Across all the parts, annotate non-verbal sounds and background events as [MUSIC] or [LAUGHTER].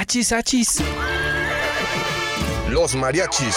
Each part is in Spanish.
Achis, achis. Los mariachis.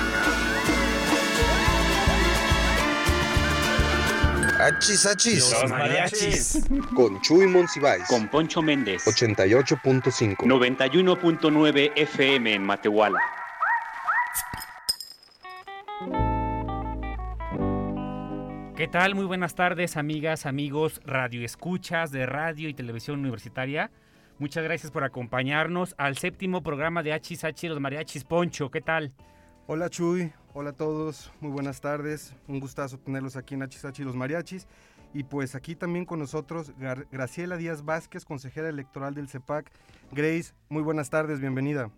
Achis, achis. Los mariachis. [LAUGHS] Con Chuy Monsiváis. con Poncho Méndez. 88.5. 91.9 FM en Matehuala. ¿Qué tal? Muy buenas tardes, amigas, amigos, radioescuchas de radio y televisión universitaria. Muchas gracias por acompañarnos al séptimo programa de HH Los Mariachis Poncho. ¿Qué tal? Hola Chuy, hola a todos, muy buenas tardes, un gustazo tenerlos aquí en Hachisachi Los Mariachis y pues aquí también con nosotros Gar- Graciela Díaz Vázquez, consejera electoral del CEPAC. Grace, muy buenas tardes, bienvenida.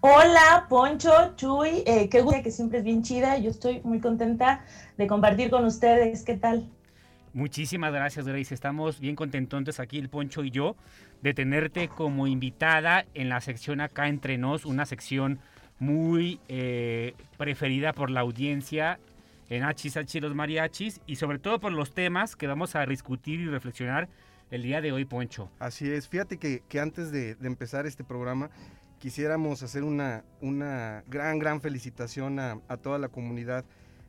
Hola, Poncho, Chuy, eh, qué gusto que siempre es bien chida. Yo estoy muy contenta de compartir con ustedes. ¿Qué tal? Muchísimas gracias, Grace. Estamos bien contentos aquí, el Poncho y yo, de tenerte como invitada en la sección acá entre nos, una sección muy eh, preferida por la audiencia en HH Los Mariachis y sobre todo por los temas que vamos a discutir y reflexionar el día de hoy, Poncho. Así es, fíjate que, que antes de, de empezar este programa quisiéramos hacer una, una gran, gran felicitación a, a toda la comunidad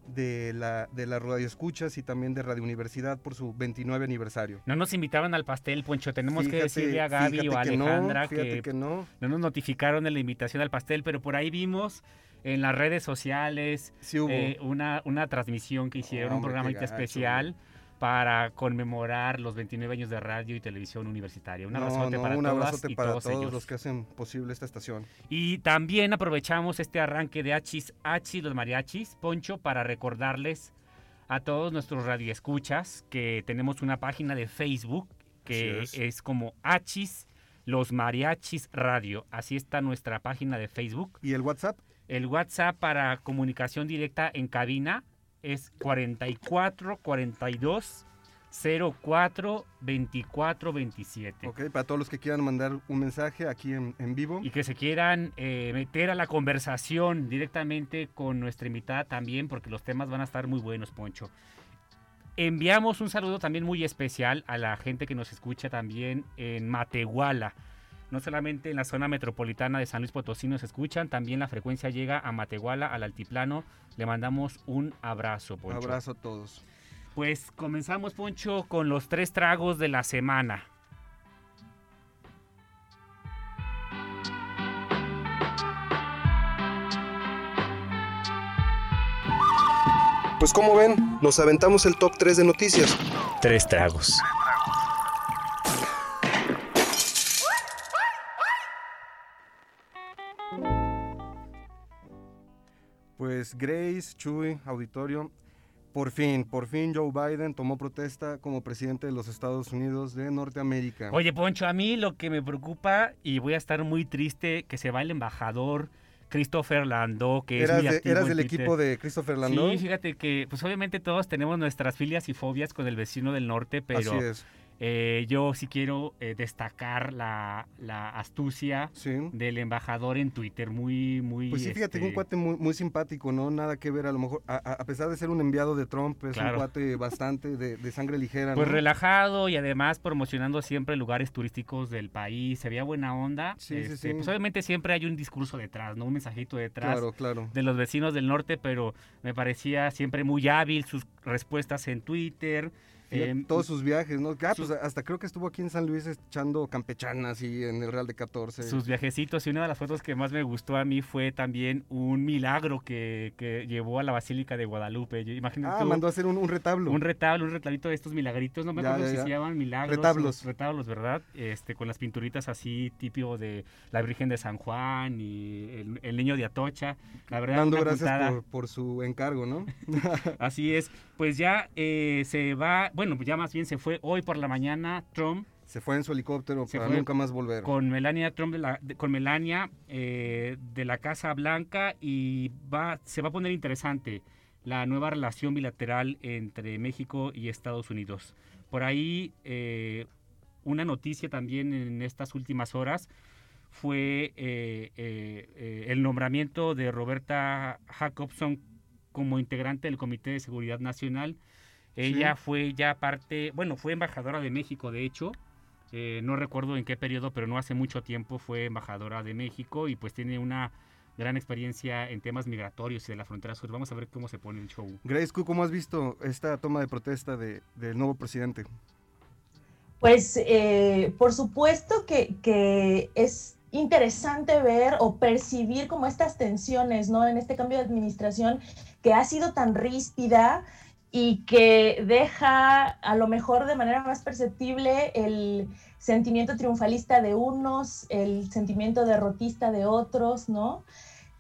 de la, de la Radio Escuchas y también de Radio Universidad por su 29 aniversario. No nos invitaron al pastel, Poncho. Tenemos que decirle a Gaby o a fíjate que no, Alejandra que, que no. no nos notificaron de la invitación al pastel, pero por ahí vimos en las redes sociales Sí hubo. eh, una, una transmisión que hicieron, un Hombre, qué programita gacho, especial para conmemorar los 29 años de radio y televisión universitaria. Un abrazote no, para un todas abrazote y para todos todos ellos. los que hacen posible esta estación. Y también aprovechamos este arranque de Hachis Hachis, los mariachis, Poncho, para recordarles a todos nuestros radioescuchas que tenemos una página de Facebook que es. como Hachis, los mariachis radio. Así está nuestra página de Facebook. ¿Y el WhatsApp? El WhatsApp para comunicación directa en cabina es 44 42 04 24 27. Ok, para todos los que quieran mandar un mensaje aquí en, en vivo. y que se quieran eh, meter a la conversación directamente con nuestra invitada también, porque los temas van a estar muy buenos, Poncho. Enviamos un saludo también muy especial a la gente que nos escucha también en Matehuala. No solamente en la zona metropolitana de San Luis Potosí nos escuchan, también la frecuencia llega a Matehuala, al altiplano. Le mandamos un abrazo, Poncho. Abrazo a todos. Pues comenzamos, Poncho, con los tres tragos de la semana. Pues como ven, nos aventamos el top 3 de noticias. Tres tragos. Pues Grace, Chuy, auditorio, por fin, por fin Joe Biden tomó protesta como presidente de los Estados Unidos de Norteamérica. Oye, Poncho, a mí lo que me preocupa y voy a estar muy triste que se va el embajador Christopher Landó, que ¿Eras, es muy de- activo eras en del Twitter. equipo de Christopher Landau? Sí, fíjate que pues obviamente todos tenemos nuestras filias y fobias con el vecino del norte, pero Así es, eh, yo sí quiero eh, destacar la, la astucia sí. del embajador en Twitter, muy, muy... Pues sí, fíjate, este, un cuate muy, muy simpático, ¿no? Nada que ver, a lo mejor, a, pesar de ser un enviado de Trump, es Claro. un cuate bastante de, de sangre ligera, Pues relajado y además promocionando siempre lugares turísticos del país, se veía buena onda. Sí, sí, este, sí. Pues obviamente siempre hay un discurso detrás, ¿no? Un mensajito detrás. Claro, claro. de los vecinos del norte, pero me parecía siempre muy hábil sus respuestas en Twitter. Em, todos sus viajes, ¿no? Ah, sus- pues hasta creo que estuvo aquí en San Luis echando campechanas y en el Real de 14. sus viajecitos y una de las fotos que más me gustó a mí fue también un milagro que, que llevó a la Basílica de Guadalupe. Imagínate ah, tú, mandó a hacer un, un retablo. un retablo, un retratito de estos milagritos, no me Ya, acuerdo ya, si se llaman milagros. Retablos. Retablos, ¿verdad? Este, con las pinturitas así, típico de la Virgen de San Juan y el, el niño de Atocha. La verdad, Dando gracias por su encargo, ¿no? [LAUGHS] Así es, pues ya eh, se va, bueno, pues ya más bien se fue hoy por la mañana Trump Se fue en su helicóptero Se para fue nunca más volver. con Melania Trump de la, de- con Melania eh, de la Casa Blanca y va se va a poner interesante la nueva relación bilateral entre México y Estados Unidos. Por ahí eh, una noticia también en estas últimas horas fue eh, el nombramiento de Roberta Jacobson como integrante del Comité de Seguridad Nacional. Ella fue ya parte, bueno, fue embajadora de México, de hecho, eh, no recuerdo en qué periodo, pero no hace mucho tiempo fue embajadora de México y pues tiene una gran experiencia en temas migratorios y de la frontera sur. Vamos a ver cómo se pone el show. Grace, ¿tú ¿cómo has visto esta toma de protesta de- del nuevo presidente? Pues eh, por supuesto que, que es interesante ver o percibir como estas tensiones, ¿no? En este cambio de administración que ha sido tan ríspida y que deja a lo mejor de manera más perceptible el sentimiento triunfalista de unos, el sentimiento derrotista de otros, ¿no?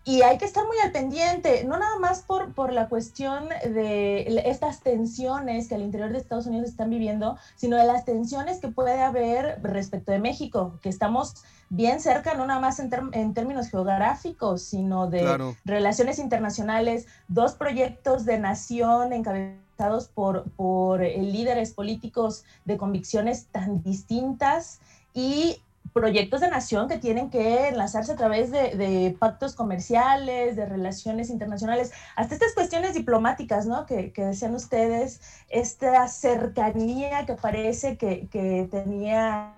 Y hay que estar muy al pendiente, no nada más por, por la cuestión de estas tensiones que al interior de Estados Unidos están viviendo, sino de las tensiones que puede haber respecto de México, que estamos bien cerca, no nada más en, términos geográficos, sino de Claro. relaciones internacionales, dos proyectos de nación encabezados por, por eh, líderes políticos de convicciones tan distintas y proyectos de nación que tienen que enlazarse a través de, pactos comerciales, de relaciones internacionales, hasta estas cuestiones diplomáticas, ¿no? Que, decían ustedes, esta cercanía que parece que, que tenía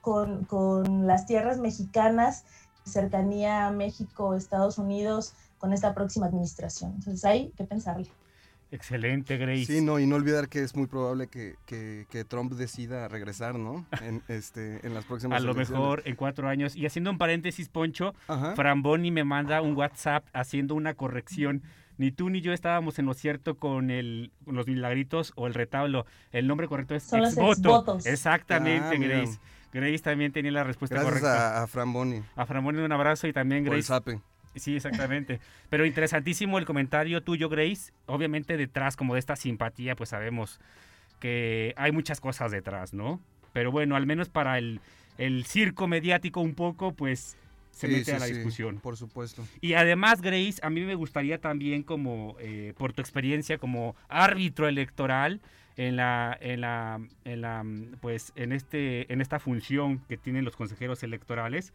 con, con las tierras mexicanas, cercanía a México, Estados Unidos, con esta próxima administración. Entonces hay que pensarle. Excelente, Grace. Sí, no, y no olvidar que es muy probable que, que- que Trump decida regresar, ¿no? En, [LAUGHS] este, en las próximas a lo elecciones. mejor en cuatro años. Y haciendo un paréntesis, Poncho, Ajá. Framboni me manda un WhatsApp haciendo una corrección. Ni tú ni yo estábamos en lo cierto con, el, con los milagritos o el retablo. El nombre correcto es Son los exvoto. exvotos. Exactamente, Ah, mira. Grace. También tenía la respuesta Gracias correcta. a, a Fran Boni A Framboni un abrazo y también por el Grace. zape. Sí, exactamente. Pero interesantísimo el comentario tuyo, Grace. Obviamente detrás como de esta simpatía, pues sabemos que hay muchas cosas detrás, ¿no? Pero bueno, al menos para el, el circo mediático un poco, pues se Sí, mete sí, a la sí, discusión. Por supuesto. Y además, Grace, a mí me gustaría también como, eh, por tu experiencia como árbitro electoral, en la, en la, en la, mm, pues, en este, en esta función que tienen los consejeros electorales,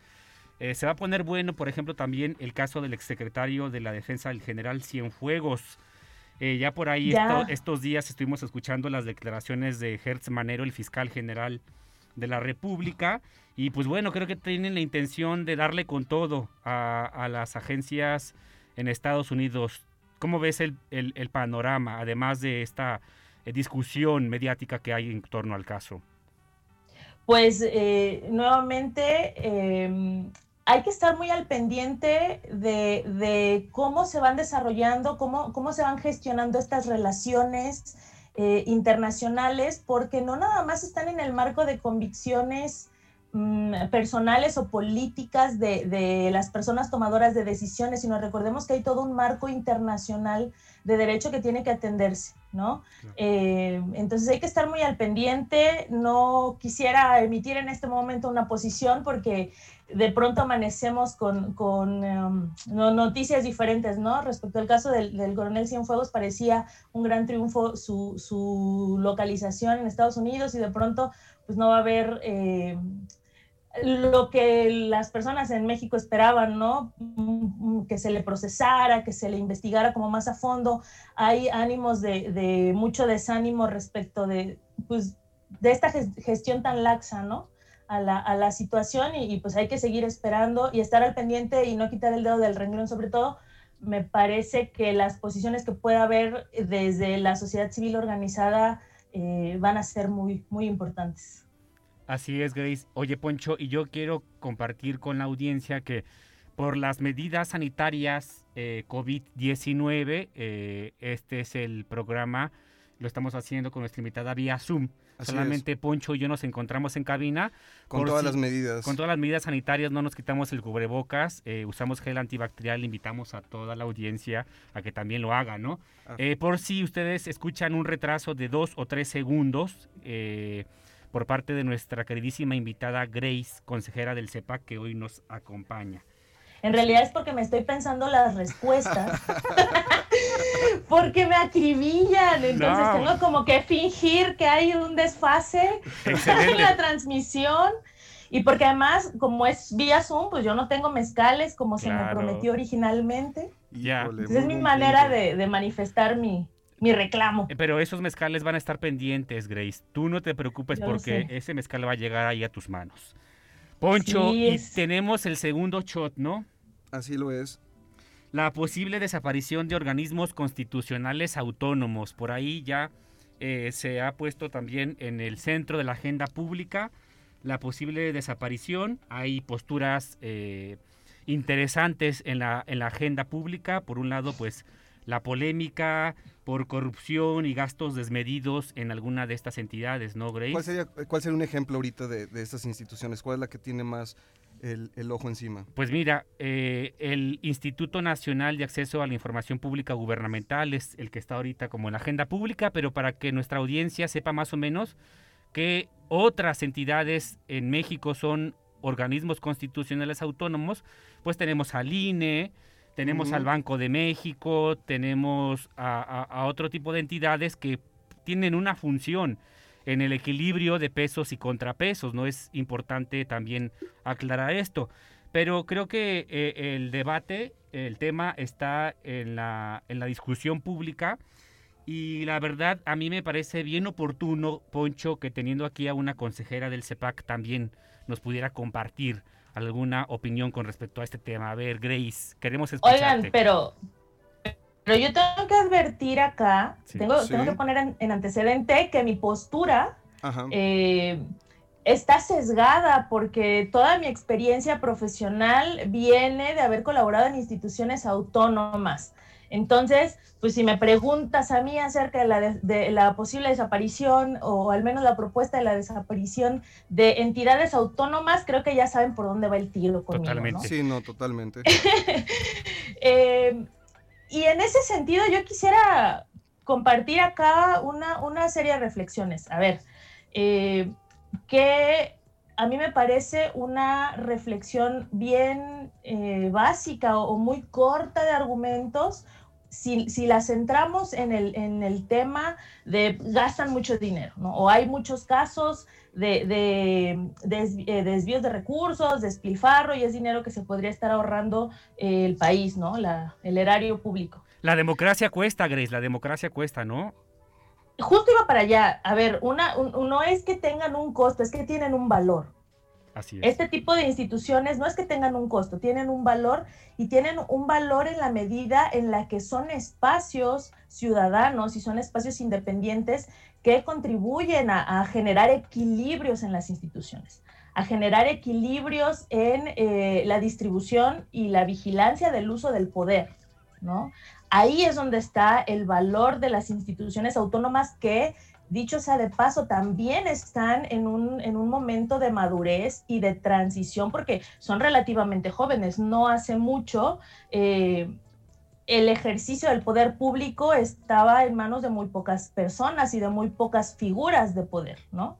eh, se va a poner bueno, por ejemplo, también el caso del exsecretario de la Defensa, el general Cienfuegos. Eh, ya por ahí Ya. esto- estos días estuvimos escuchando las declaraciones de Hertz Manero, el fiscal general de la República. Y pues bueno, creo que tienen la intención de darle con todo a, a las agencias en Estados Unidos. ¿Cómo ves el, el- el panorama, además de esta discusión mediática que hay en torno al caso? Pues eh, nuevamente eh, hay que estar muy al pendiente de, de cómo se van desarrollando, cómo, cómo se van gestionando estas relaciones eh, internacionales, porque no nada más están en el marco de convicciones mm, personales o políticas de, de las personas tomadoras de decisiones, sino recordemos que hay todo un marco internacional de derecho que tiene que atenderse, ¿no? Eh, entonces hay que estar muy al pendiente. No quisiera emitir en este momento una posición porque de pronto amanecemos con, con um, no- noticias diferentes, ¿no? Respecto al caso del, del coronel Cienfuegos, parecía un gran triunfo su, su localización en Estados Unidos y de pronto pues no va a haber eh, lo que las personas en México esperaban, ¿no? Que se le procesara, que se le investigara como más a fondo. Hay ánimos de, de mucho desánimo respecto de, pues, de esta ges- gestión tan laxa, ¿no? A la, a la situación y, y, pues hay que seguir esperando y estar al pendiente y no quitar el dedo del renglón, sobre todo. Me parece que las posiciones que pueda haber desde la sociedad civil organizada eh, van a ser muy, muy importantes. Así es, Grace. Oye, Poncho, y yo quiero compartir con la audiencia que por las medidas sanitarias eh, COVID-19, eh, este es el programa, lo estamos haciendo con nuestra invitada vía Zoom. Así Solamente Poncho y yo nos encontramos en cabina. Con todas si- las medidas. Con todas las medidas sanitarias no nos quitamos el cubrebocas, eh, usamos gel antibacterial, invitamos a toda la audiencia a que también lo haga, ¿no? Ah. Por si ustedes escuchan un retraso de dos o tres segundos eh, por parte de nuestra queridísima invitada Grace, consejera del CEPAC, que hoy nos acompaña. En realidad es porque me estoy pensando las respuestas. [LAUGHS] porque me acribillan. Entonces No. tengo como que fingir que hay un desfase en la transmisión. Y porque además, como es vía Zoom, pues yo no tengo mezcales como se me prometió originalmente. Ya. Es mi manera de, de manifestar mi, mi reclamo. Eh, Pero esos mezcales van a estar pendientes, Grace. Tú no te preocupes Yo porque ese mezcal va a llegar ahí a tus manos. Poncho, Sí, y tenemos el segundo shot, ¿no? Así lo es. La posible desaparición de organismos constitucionales autónomos. Por ahí ya eh, se ha puesto también en el centro de la agenda pública la posible desaparición. Hay posturas eh, interesantes en la, en la agenda pública. Por un lado, pues la polémica por corrupción y gastos desmedidos en alguna de estas entidades, ¿no, Grace? ¿Cuál sería, cuál sería un ejemplo ahorita de, de estas instituciones? ¿Cuál es la que tiene más el, el ojo encima? Pues mira, eh, el Instituto Nacional de Acceso a la Información Pública Gubernamental es el que está ahorita como en la agenda pública, pero para que nuestra audiencia sepa más o menos que otras entidades en México son organismos constitucionales autónomos, pues tenemos al INE, tenemos al Banco de México, tenemos a, a- a otro tipo de entidades que tienen una función en el equilibrio de pesos y contrapesos, ¿no? Es importante también aclarar esto. Pero creo que eh, el debate, el tema está en la, en la discusión pública y la verdad a mí me parece bien oportuno, Poncho, que teniendo aquí a una consejera del CEPAC también nos pudiera compartir alguna opinión con respecto a este tema. A ver, Grace, queremos escucharte. Oigan, pero, pero yo tengo que advertir acá, Sí. tengo, Sí. tengo que poner en, en antecedente que mi postura eh, está sesgada porque toda mi experiencia profesional viene de haber colaborado en instituciones autónomas. Entonces, pues si me preguntas a mí acerca de la, de- de la posible desaparición o al menos la propuesta de la desaparición de entidades autónomas, creo que ya saben por dónde va el tiro conmigo. ¿no? Totalmente. Sí, no, totalmente. [LAUGHS] Eh, y en ese sentido yo quisiera compartir acá una, una serie de reflexiones. A ver, eh, que a mí me parece una reflexión bien eh, básica o, muy corta de argumentos. Si, si la centramos en el, en el tema de gastan mucho dinero, ¿no? O hay muchos casos de, de desvi- eh, desvíos de recursos, despilfarro, y es dinero que se podría estar ahorrando eh, el país, ¿no? La, el erario público. La democracia cuesta, Grace, la democracia cuesta, ¿no? Justo iba para allá. A ver, una, un- no es que tengan un costo, es que tienen un valor. Así es. Este tipo de instituciones no es que tengan un costo, tienen un valor y tienen un valor en la medida en la que son espacios ciudadanos y son espacios independientes que contribuyen a, a generar equilibrios en las instituciones, a generar equilibrios en eh, la distribución y la vigilancia del uso del poder, ¿no? Ahí es donde está el valor de las instituciones autónomas que dicho sea de paso, también están en un, en un momento de madurez y de transición porque son relativamente jóvenes. No hace mucho eh, el ejercicio del poder público estaba en manos de muy pocas personas y de muy pocas figuras de poder, ¿no?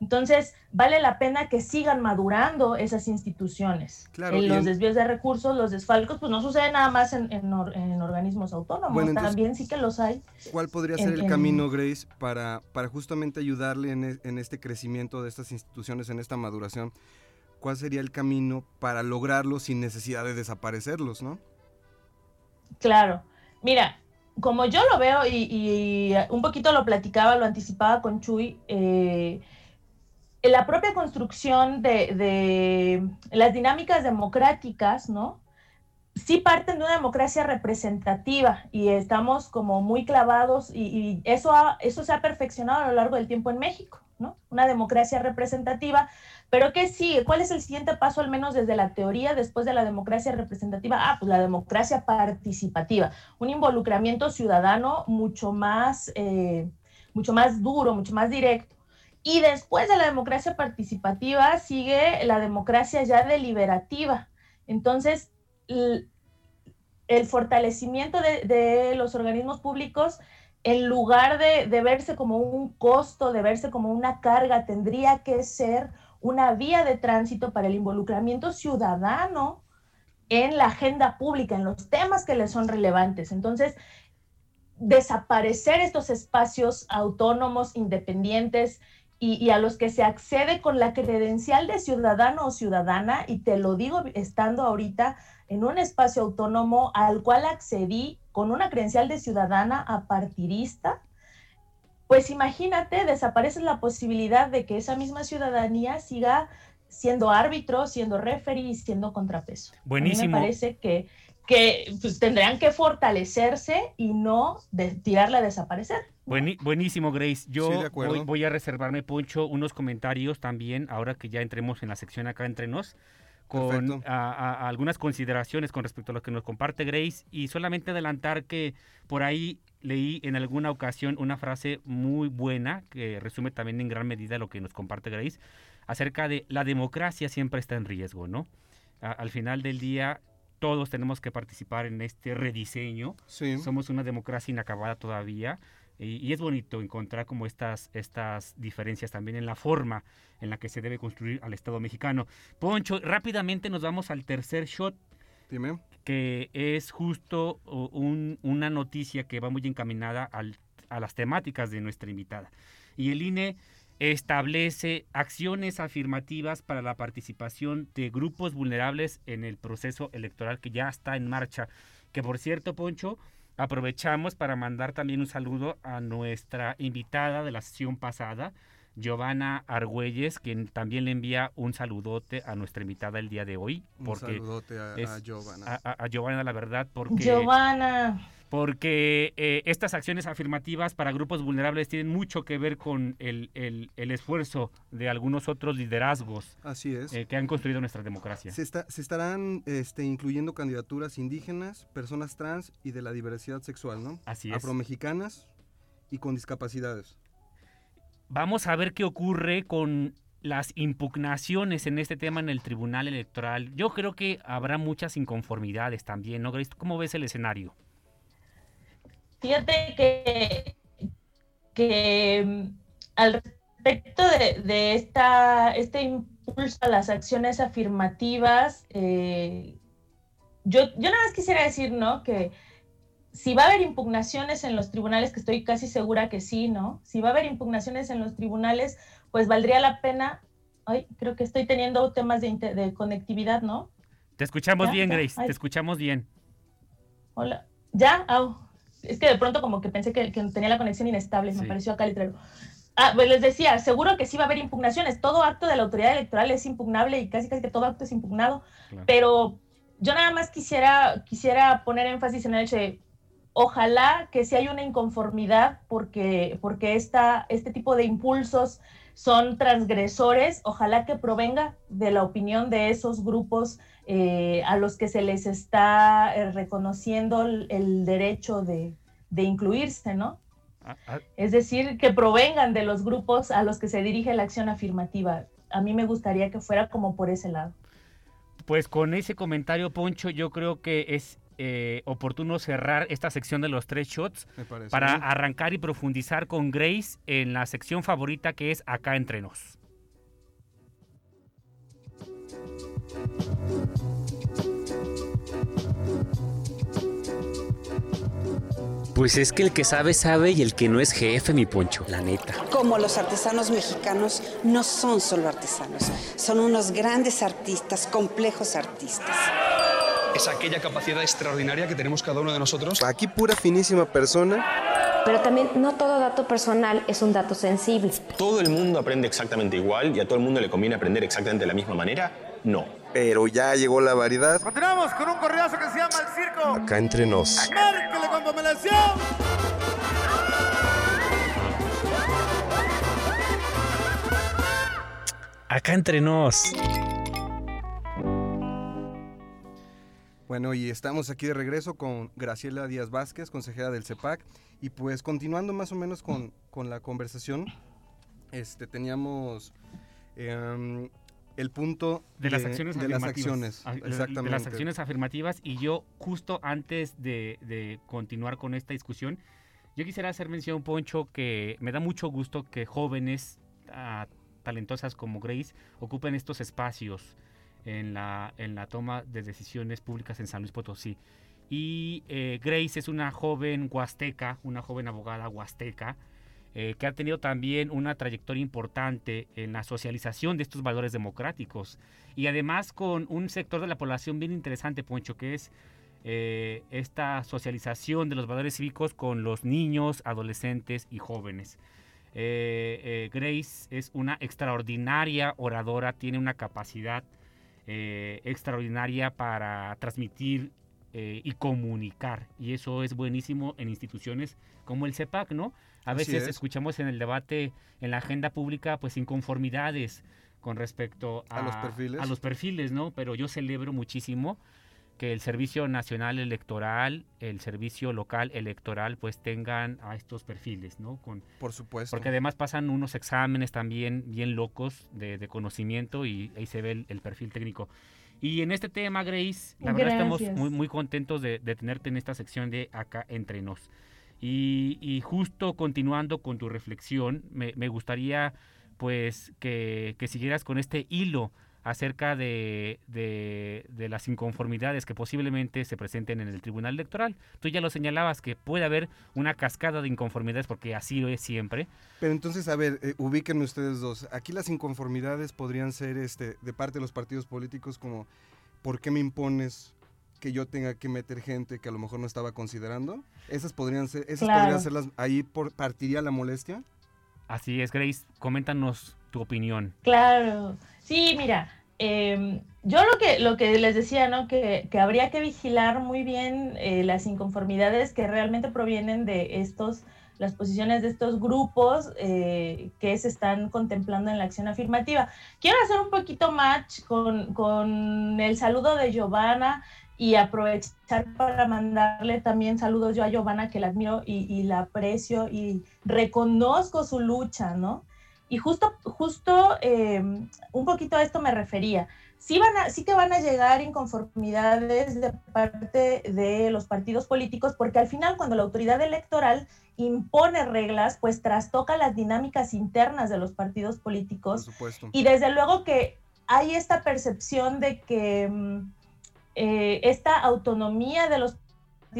Entonces, vale la pena que sigan madurando esas instituciones. Claro, En y los en- desvíos de recursos, los desfalcos, pues no sucede nada más en, en or- en organismos autónomos, Bueno, entonces- también sí que los hay. ¿Cuál podría ser En- el en- camino, Grace, para, para justamente ayudarle en, e- en este crecimiento de estas instituciones, en esta maduración? ¿Cuál sería el camino para lograrlo sin necesidad de desaparecerlos, no? Claro. Mira, como yo lo veo y, y un poquito lo platicaba, lo anticipaba con Chuy, eh, en la propia construcción de, las dinámicas democráticas, ¿no? Sí parten de una democracia representativa y estamos como muy clavados y, y eso, ha- eso se ha perfeccionado a lo largo del tiempo en México, ¿no? Una democracia representativa pero ¿qué sigue? ¿Cuál es el siguiente paso, al menos desde la teoría, después de la democracia representativa? Ah, pues la democracia participativa, un involucramiento ciudadano mucho más, eh, mucho más duro, mucho más directo. Y después de la democracia participativa sigue la democracia ya deliberativa. Entonces, el fortalecimiento de, los organismos públicos, en lugar de, de, verse como un costo, de verse como una carga, tendría que ser una vía de tránsito para el involucramiento ciudadano en la agenda pública, en los temas que le son relevantes. Entonces, desaparecer estos espacios autónomos, independientes y, a los que se accede con la credencial de ciudadano o ciudadana, y te lo digo estando ahorita en un espacio autónomo al cual accedí con una credencial de ciudadana a partidista, pues imagínate, desaparece la posibilidad de que esa misma ciudadanía siga siendo árbitro, siendo referee y siendo contrapeso. Buenísimo. me parece que, que pues, tendrían que fortalecerse y no de, tirarla a desaparecer. Buenísimo, Grace. Yo voy, a reservarme, Poncho, unos comentarios también, ahora que ya entremos en la sección acá entre nos, con algunas consideraciones con respecto a lo que nos comparte Grace y solamente adelantar que por ahí leí en alguna ocasión una frase muy buena que resume también en gran medida lo que nos comparte Grace acerca de la democracia siempre está en riesgo, ¿no? al final del día todos tenemos que participar en este rediseño. Somos una democracia inacabada todavía y, es bonito encontrar como estas, estas diferencias también en la forma en la que se debe construir al Estado mexicano. Poncho, rápidamente nos vamos al tercer shot. Dime. Que es justo una noticia que va muy encaminada a las temáticas de nuestra invitada. Y el INE establece acciones afirmativas para la participación de grupos vulnerables en el proceso electoral que ya está en marcha. Que por cierto, Poncho, aprovechamos para mandar también un saludo a nuestra invitada de la sesión pasada, Giovanna Argüelles, quien también le envía un saludote a nuestra invitada el día de hoy. Porque un saludote a, Giovanna. A, a, Giovanna, la verdad, porque... Giovanna porque eh, estas acciones afirmativas para grupos vulnerables tienen mucho que ver con el, esfuerzo de algunos otros liderazgos Así es. Eh, que han construido nuestra democracia. Se, se estarán este, incluyendo candidaturas indígenas, personas trans y de la diversidad sexual, ¿no? Así es. Afromexicanas y con discapacidades. Vamos a ver qué ocurre con las impugnaciones en este tema en el Tribunal Electoral. Yo creo que habrá muchas inconformidades también, ¿no, Grace? ¿Cómo ves el escenario? Fíjate que, que mm, al respecto de, esta, este impulso a las acciones afirmativas, eh, yo, yo nada más quisiera decir, ¿no? Que si va a haber impugnaciones en los tribunales, que estoy casi segura que sí, ¿no? Si va a haber impugnaciones en los tribunales, pues valdría la pena. Ay, creo que estoy teniendo temas de, conectividad, ¿no? Te escuchamos bien, Grace, te escuchamos bien. Hola. ¿Ya? Es que de pronto como que pensé que, tenía la conexión inestable, me pareció acá letrero. Ah, pues les decía, seguro que sí va a haber impugnaciones. Todo acto de la autoridad electoral es impugnable y casi casi que todo acto es impugnado. Pero yo nada más quisiera, quisiera poner énfasis en el hecho de, ojalá que si hay una inconformidad porque, porque esta, este tipo de impulsos son transgresores, ojalá que provenga de la opinión de esos grupos eh, a los que se les está eh, reconociendo el, derecho de, incluirse, ¿no? Ah, ah. Es decir, que provengan de los grupos a los que se dirige la acción afirmativa. A mí me gustaría que fuera como por ese lado. Pues con ese comentario, Poncho, yo creo que es eh, oportuno cerrar esta sección de los tres shots para arrancar y profundizar con Grace en la sección favorita que es Acá entre nos. Pues es que el que sabe, sabe y el que no es jefe, mi poncho, la neta. Como los artesanos mexicanos no son solo artesanos, son unos grandes artistas, complejos artistas es aquella capacidad extraordinaria que tenemos cada uno de nosotros. Aquí pura finísima persona. Pero también no todo dato personal es un dato sensible. ¿Todo el mundo aprende exactamente igual y a todo el mundo le conviene aprender exactamente de la misma manera? No. Pero ya llegó la variedad. Continuamos con un correazo que se llama El Circo. Acá entre nos. ¡Márquele con Acá entre nos. Bueno, y estamos aquí de regreso con Graciela Díaz Vázquez, consejera del CEPAC, y pues continuando más o menos con, con la conversación, este, teníamos em, el punto de, las acciones de afirmativas. las acciones, Ah, exactamente. De las acciones afirmativas y yo justo antes de, de continuar con esta discusión, yo quisiera hacer mención, Poncho, que me da mucho gusto que jóvenes ah, talentosas como Grace ocupen estos espacios en la, en la toma de decisiones públicas en San Luis Potosí. Y eh, Grace es una joven huasteca, una joven abogada huasteca, eh, que ha tenido también una trayectoria importante en la socialización de estos valores democráticos y además con un sector de la población bien interesante, Poncho, que es eh, esta socialización de los valores cívicos con los niños, adolescentes y jóvenes. Eh, eh, Grace es una extraordinaria oradora, tiene una capacidad eh, extraordinaria para transmitir eh, y comunicar. Y eso es buenísimo en instituciones como el CEPAC, ¿no? A Así veces es. escuchamos en el debate, en la agenda pública, pues inconformidades con respecto a, A los perfiles. a los perfiles, ¿no? Pero yo celebro muchísimo que el Servicio Nacional Electoral, el Servicio Local Electoral, pues tengan a estos perfiles, ¿no? Con, Por supuesto. porque además pasan unos exámenes también bien locos de, de conocimiento y ahí se ve el, el perfil técnico. Y en este tema, Grace, la verdad estamos muy, muy contentos de, de tenerte en esta sección de Acá Entre Nos. Y, y justo continuando con tu reflexión, me, me gustaría pues que, que siguieras con este hilo acerca de, de- de las inconformidades que posiblemente se presenten en el Tribunal Electoral. Tú ya lo señalabas que puede haber una cascada de inconformidades porque así lo es siempre. Pero entonces, a ver, eh, ubíquenme ustedes dos. Aquí las inconformidades podrían ser este, de parte de los partidos políticos como, ¿por qué me impones que yo tenga que meter gente que a lo mejor no estaba considerando? Esas podrían ser, esas Claro. podrían ser las, ahí por, partiría la molestia. Así es, Grace, coméntanos tu opinión. Claro, sí, mira, em, yo lo que, lo que les decía, ¿no? Que, que habría que vigilar muy bien eh, las inconformidades que realmente provienen de estos, las posiciones de estos grupos eh, que se están contemplando en la acción afirmativa. Quiero hacer un poquito match con, con el saludo de Giovanna y aprovechar para mandarle también saludos yo a Giovanna, que la admiro y, y la aprecio y reconozco su lucha, ¿no? Y justo, justo eh, un poquito a esto me refería. Sí, van a, sí que van a llegar inconformidades de parte de los partidos políticos, porque al final cuando la autoridad electoral impone reglas, pues trastoca las dinámicas internas de los partidos Por políticos supuesto. y desde luego que hay esta percepción de que mm, eh, esta autonomía de los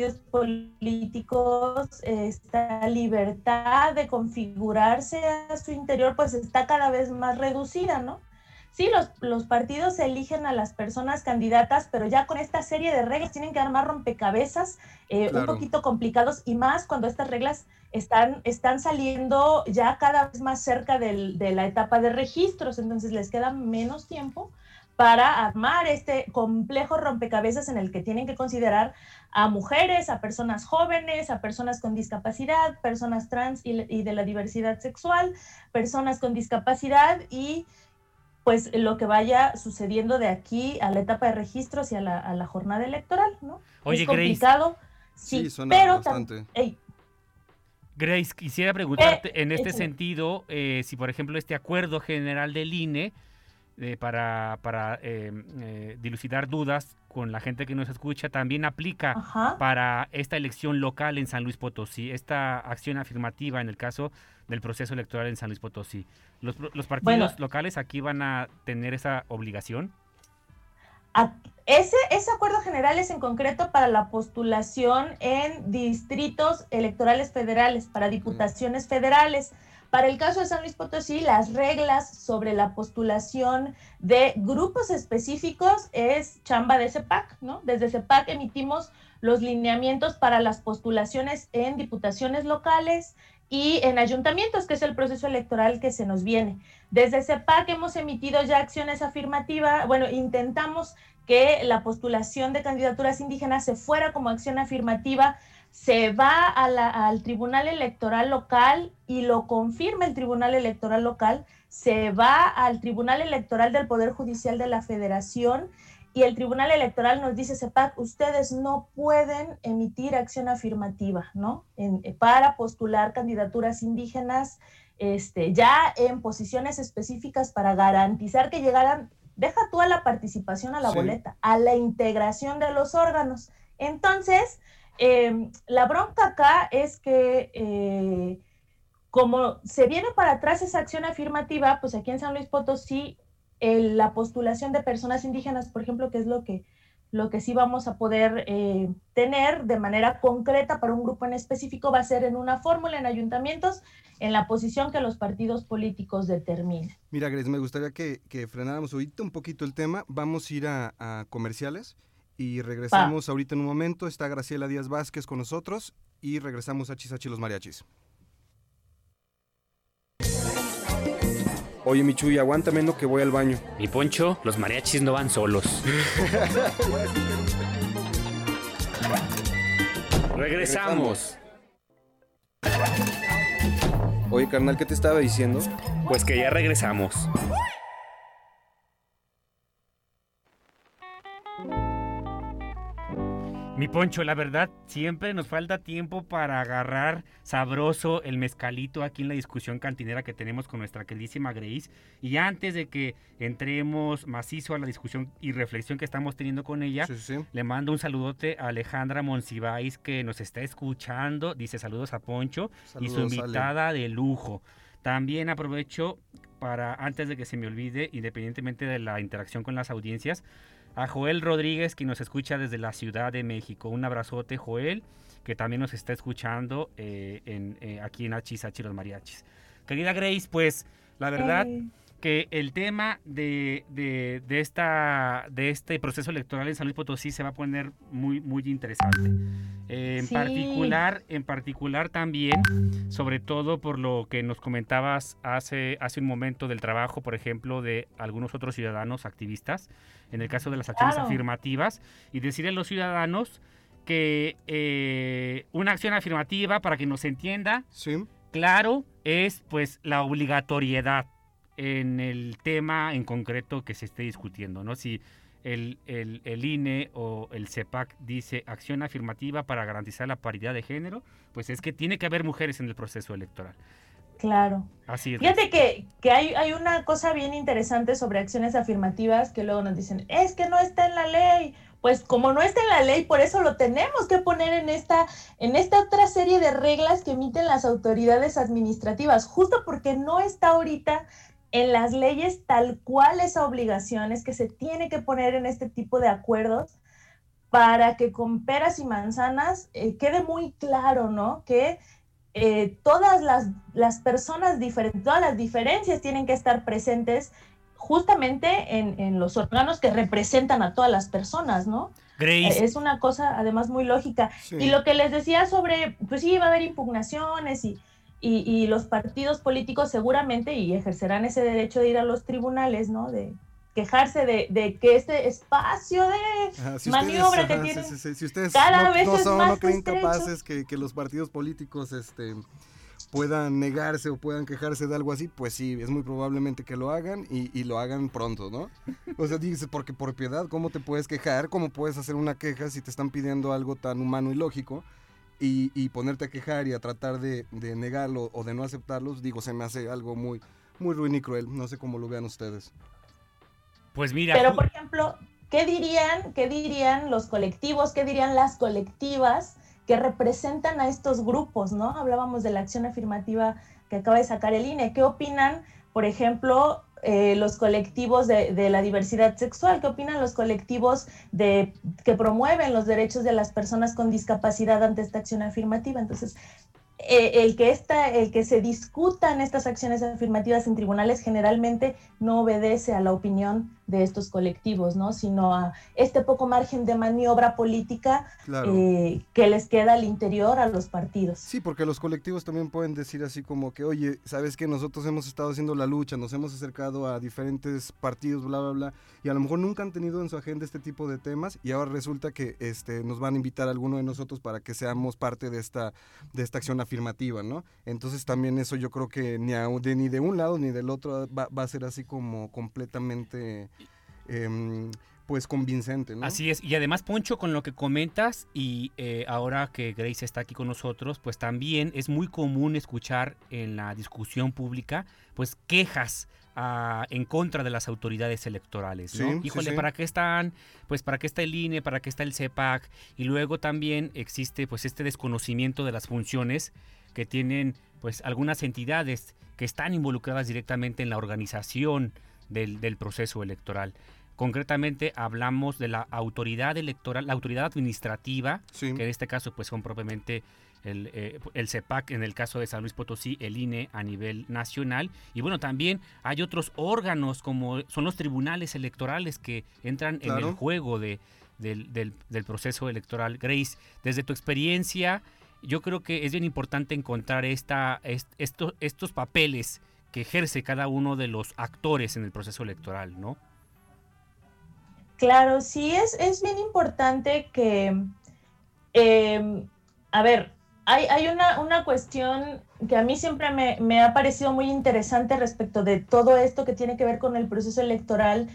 partidos políticos, esta libertad de configurarse a su interior, pues está cada vez más reducida, ¿no? Sí, los, los partidos eligen a las personas candidatas, pero ya con esta serie de reglas tienen que armar rompecabezas eh, Claro. un poquito complicados y más cuando estas reglas están, están saliendo ya cada vez más cerca del- de la etapa de registros, entonces les queda menos tiempo para armar este complejo rompecabezas en el que tienen que considerar a mujeres, a personas jóvenes, a personas con discapacidad, personas trans y, y de la diversidad sexual, personas con discapacidad y pues lo que vaya sucediendo de aquí a la etapa de registros y a la, a la jornada electoral, ¿no? Oye, es Grace. complicado, sí, Sí, suena pero bastante. ey, Grace, quisiera preguntarte en este sentido eh, si, por ejemplo, este acuerdo general del INE eh, para, para eh, eh, dilucidar dudas con la gente que nos escucha también aplica ajá. para esta elección local en San Luis Potosí, esta acción afirmativa en el caso del proceso electoral en San Luis Potosí. ¿Los, los partidos Bueno. locales aquí van a tener esa obligación? A- Ese, ese acuerdo general es en concreto para la postulación en distritos electorales federales, para diputaciones federales. Para el caso de San Luis Potosí, las reglas sobre la postulación de grupos específicos es chamba de CEPAC, ¿no? Desde CEPAC emitimos los lineamientos para las postulaciones en diputaciones locales y en ayuntamientos, que es el proceso electoral que se nos viene. Desde CEPAC hemos emitido ya acciones afirmativas, bueno, intentamos que la postulación de candidaturas indígenas se fuera como acción afirmativa, se va a la- al Tribunal Electoral Local y lo confirma el Tribunal Electoral Local, se va al Tribunal Electoral del Poder Judicial de la Federación y el Tribunal Electoral nos dice, CEPAC, ustedes no pueden emitir acción afirmativa, ¿no? Eh, para postular candidaturas indígenas este, ya en posiciones específicas para garantizar que llegaran, deja tú a la participación a la boleta, a la integración de los órganos. Entonces, em, la bronca acá es que eh, como se viene para atrás esa acción afirmativa, pues aquí en San Luis Potosí la postulación de personas indígenas, por ejemplo, que es lo que, lo que sí vamos a poder eh, tener de manera concreta para un grupo en específico, va a ser en una fórmula en ayuntamientos, en la posición que los partidos políticos determinen. Mira, Grace, me gustaría que, frenáramos ahorita un poquito el tema. Vamos a ir a, comerciales y regresamos ahorita en un momento. Está Graciela Díaz Vázquez con nosotros y regresamos a Chisachi los Mariachis. Oye, Michuy, aguántame no que voy al baño. Mi Poncho, los mariachis no van solos. [LAUGHS] Regresamos. Oye, carnal, ¿qué te estaba diciendo? Pues que ya regresamos. Mi Poncho, la verdad, siempre nos falta tiempo para agarrar sabroso el mezcalito aquí en la discusión cantinera que tenemos con nuestra queridísima Grace. Y antes de que entremos macizo a la discusión y reflexión que estamos teniendo con ella, le mando un saludote a Alejandra Monsiváis que nos está escuchando. Dice saludos a Poncho y su invitada de lujo. También aprovecho para, antes de que se me olvide, independientemente de la interacción con las audiencias, a Joel Rodríguez, que nos escucha desde la Ciudad de México. Un abrazote, Joel, que también nos está escuchando eh, en, eh, aquí en Achisachi los Mariachis. Querida Grace, pues la verdad que el tema de, esta, de este proceso electoral en San Luis Potosí se va a poner muy, muy interesante. en, particular, en particular también, sobre todo por lo que nos comentabas hace, hace un momento del trabajo, por ejemplo, de algunos otros ciudadanos activistas en el caso de las acciones afirmativas, y decirle a los ciudadanos que eh, una acción afirmativa, para que nos entienda, claro, es pues la obligatoriedad en el tema en concreto que se esté discutiendo, ¿no? Si el, el, el, INE o el CEPAC dice acción afirmativa para garantizar la paridad de género, pues es que tiene que haber mujeres en el proceso electoral. Claro. Así es. Fíjate que, que hay, hay, una cosa bien interesante sobre acciones afirmativas que luego nos dicen, es que no está en la ley. Pues como no está en la ley, por eso lo tenemos que poner en esta, en esta otra serie de reglas que emiten las autoridades administrativas, justo porque no está ahorita en las leyes tal cual esa obligación es que se tiene que poner en este tipo de acuerdos para que con peras y manzanas eh, quede muy claro, ¿no? Que eh, todas las, las personas diferentes, todas las diferencias tienen que estar presentes justamente en, los órganos que representan a todas las personas, ¿no? Grace. Es una cosa además muy lógica. Y lo que les decía sobre, pues sí, va a haber impugnaciones y, y, los partidos políticos seguramente y ejercerán ese derecho de ir a los tribunales, ¿no? De, quejarse de, que este espacio de maniobra que tienen si ustedes cada vez es son, no creen capaces que, los partidos políticos este puedan negarse o puedan quejarse de algo así, pues sí, es muy probablemente que lo hagan y, lo hagan pronto, ¿no? O sea, dices, porque por piedad, ¿cómo te puedes quejar? ¿Cómo puedes hacer una queja si te están pidiendo algo tan humano y lógico? Y, ponerte a quejar y a tratar de, negarlo o de no aceptarlos, digo, se me hace algo muy, muy ruin y cruel. No sé cómo lo vean ustedes. Pues mira. Pero, por ejemplo, ¿qué dirían, qué dirían los colectivos, qué dirían las colectivas que representan a estos grupos, ¿no? Hablábamos de la acción afirmativa que acaba de sacar el INE. ¿Qué opinan, por ejemplo, eh, los colectivos de, la diversidad sexual? ¿Qué opinan los colectivos de, que promueven los derechos de las personas con discapacidad ante esta acción afirmativa? Entonces, eh, el, que esta, el que se discutan estas acciones afirmativas en tribunales generalmente no obedece a la opinión de estos colectivos, ¿no? sino a este poco margen de maniobra política eh, que les queda al interior a los partidos. Sí, porque los colectivos también pueden decir así como que, oye, sabes que nosotros hemos estado haciendo la lucha, nos hemos acercado a diferentes partidos, bla, bla, bla, y a lo mejor nunca han tenido en su agenda este tipo de temas y ahora resulta que este, nos van a invitar a alguno de nosotros para que seamos parte de esta, de esta acción afirmativa, ¿no? Entonces también eso yo creo que ni, de, ni de un lado ni del otro va, va a ser así como completamente Em, pues convincente, ¿no? Así es, y además Poncho, con lo que comentas y eh, ahora que Grace está aquí con nosotros, pues también es muy común escuchar en la discusión pública, pues quejas ah, en contra de las autoridades electorales, ¿no? Sí, sí, Híjole, sí. ¿para qué están? Pues para qué está el INE, para qué está el CEPAC, y luego también existe pues este desconocimiento de las funciones que tienen pues algunas entidades que están involucradas directamente en la organización del, del proceso electoral. Concretamente hablamos de la autoridad electoral, la autoridad administrativa, Sí. que en este caso pues son propiamente el, eh, el CEPAC, en el caso de San Luis Potosí, el INE a nivel nacional. Y bueno, también hay otros órganos como son los tribunales electorales que entran en el juego de, del, del- del proceso electoral. Grace, desde tu experiencia, yo creo que es bien importante encontrar esta, est- esto- estos papeles que ejerce cada uno de los actores en el proceso electoral, ¿no? Claro, sí, es, es bien importante que, eh, a ver, hay, hay una, una cuestión que a mí siempre me, me ha parecido muy interesante respecto de todo esto que tiene que ver con el proceso electoral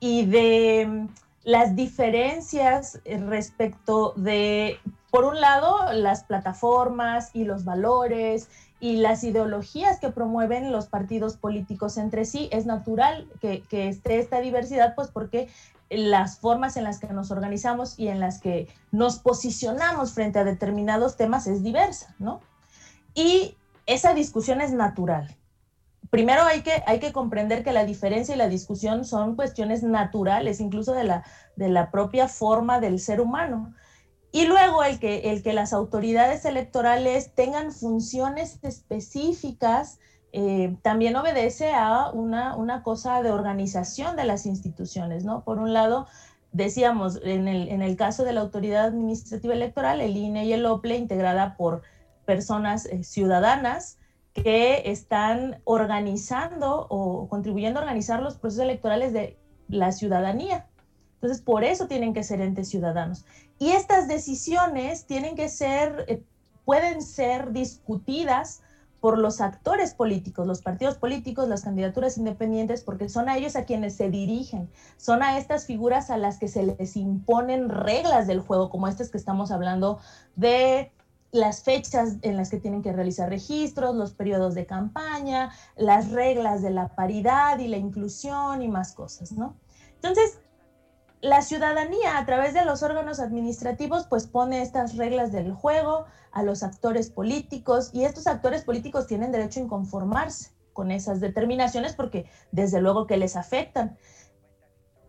y de mm, las diferencias eh, respecto de, por un lado, las plataformas y los valores y las ideologías que promueven los partidos políticos entre sí. Es natural que, que esté esta diversidad, pues porque las formas en las que nos organizamos y en las que nos posicionamos frente a determinados temas es diversa, ¿no? Y esa discusión es natural. Primero hay que, hay que comprender que la diferencia y la discusión son cuestiones naturales, incluso de la, de la propia forma del ser humano. Y luego el que, el que las autoridades electorales tengan funciones específicas eh, también obedece a una, una cosa de organización de las instituciones, ¿no? Por un lado, decíamos, en el, en el caso de la Autoridad Administrativa Electoral, el INE y el OPLE, integrada por personas eh, ciudadanas que están organizando o contribuyendo a organizar los procesos electorales de la ciudadanía. Entonces, por eso tienen que ser entes ciudadanos. Y estas decisiones tienen que ser, eh, pueden ser discutidas por los actores políticos, los partidos políticos, las candidaturas independientes, porque son a ellos a quienes se dirigen, son a estas figuras a las que se les imponen reglas del juego, como estas que estamos hablando de las fechas en las que tienen que realizar registros, los periodos de campaña, las reglas de la paridad y la inclusión y más cosas, ¿no? Entonces, la ciudadanía a través de los órganos administrativos pues pone estas reglas del juego a los actores políticos y estos actores políticos tienen derecho a inconformarse con esas determinaciones porque desde luego que les afectan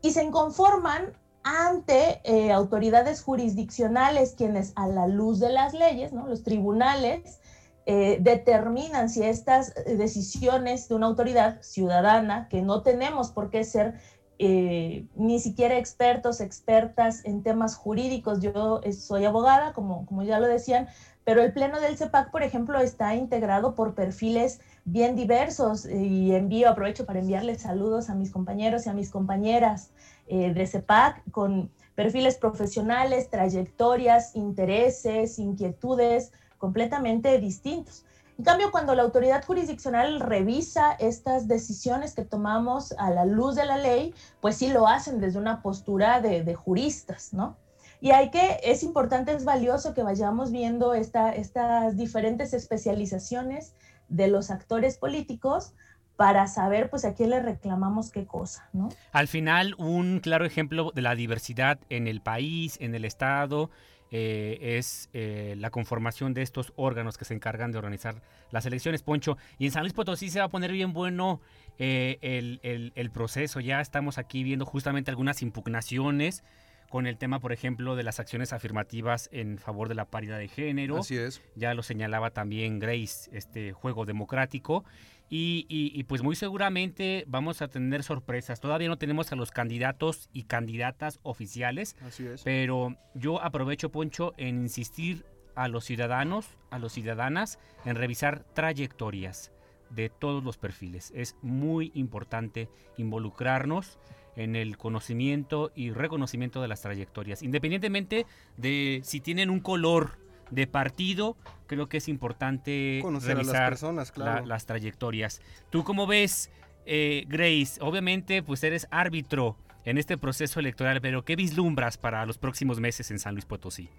y se inconforman ante eh, autoridades jurisdiccionales quienes a la luz de las leyes, ¿no? los tribunales, eh, determinan si estas decisiones de una autoridad ciudadana, que no tenemos por qué ser eh, ni siquiera expertos, expertas en temas jurídicos. Yo eh, soy abogada, como, como ya lo decían, pero el Pleno del CEPAC, por ejemplo, está integrado por perfiles bien diversos y envío, aprovecho para enviarles saludos a mis compañeros y a mis compañeras eh, de CEPAC con perfiles profesionales, trayectorias, intereses, inquietudes completamente distintos. En cambio, cuando la autoridad jurisdiccional revisa estas decisiones que tomamos a la luz de la ley, pues sí lo hacen desde una postura de, juristas, ¿no? Y hay que, es importante, es valioso que vayamos viendo esta, estas diferentes especializaciones de los actores políticos para saber pues a quién le reclamamos qué cosa, ¿no? Al final, un claro ejemplo de la diversidad en el país, en el Estado, eh, es eh, la conformación de estos órganos que se encargan de organizar las elecciones, Poncho. Y en San Luis Potosí se va a poner bien bueno eh, el, el, el proceso. Ya estamos aquí viendo justamente algunas impugnaciones con el tema, por ejemplo, de las acciones afirmativas en favor de la paridad de género. Así es. Ya lo señalaba también Grace, este juego democrático. Y, y, y, pues muy seguramente vamos a tener sorpresas. Todavía no tenemos a los candidatos y candidatas oficiales. Así es. Pero yo aprovecho, Poncho, en insistir a los ciudadanos, a los ciudadanas, en revisar trayectorias de todos los perfiles. Es muy importante involucrarnos en el conocimiento y reconocimiento de las trayectorias, independientemente de si tienen un color de partido, creo que es importante Conocer revisar a las personas, claro. la, las trayectorias. ¿Tú cómo ves, eh, Grace? Obviamente, pues eres árbitro en este proceso electoral, pero ¿qué vislumbras para los próximos meses en San Luis Potosí?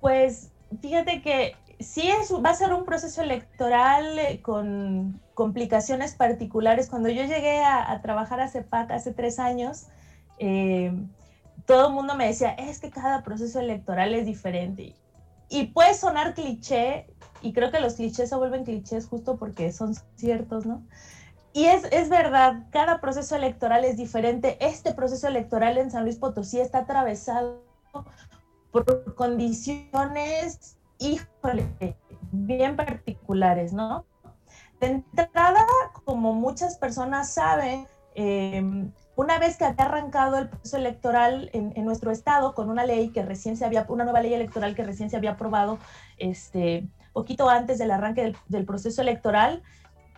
Pues fíjate que sí es, va a ser un proceso electoral eh, con complicaciones particulares. Cuando yo llegué a, trabajar a CEPAC hace tres años, eh, todo el mundo me decía, es que cada proceso electoral es diferente. Y puede sonar cliché, y creo que los clichés se vuelven clichés justo porque son ciertos, ¿no? Y es, es verdad, cada proceso electoral es diferente. Este proceso electoral en San Luis Potosí está atravesado por condiciones, híjole, bien particulares, ¿no? De entrada, como muchas personas saben, em, una vez que había arrancado el proceso electoral en, nuestro estado con una ley que recién se había, una nueva ley electoral que recién se había aprobado, este, poquito antes del arranque del proceso electoral,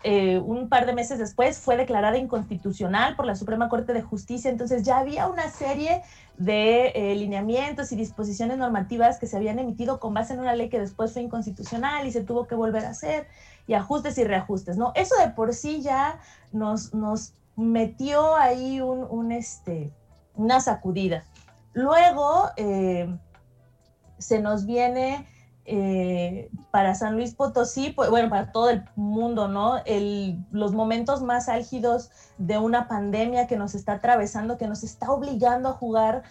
eh, un par de meses después fue declarada inconstitucional por la Suprema Corte de Justicia, entonces ya había una serie de eh, lineamientos y disposiciones normativas que se habían emitido con base en una ley que después fue inconstitucional y se tuvo que volver a hacer, y ajustes y reajustes, ¿no? Eso de por sí ya nos, nos metió ahí un, este, una sacudida. Luego eh, se nos viene eh, para San Luis Potosí, pues, bueno, para todo el mundo, ¿no? los momentos más álgidos de una pandemia que nos está atravesando, que nos está obligando a jugar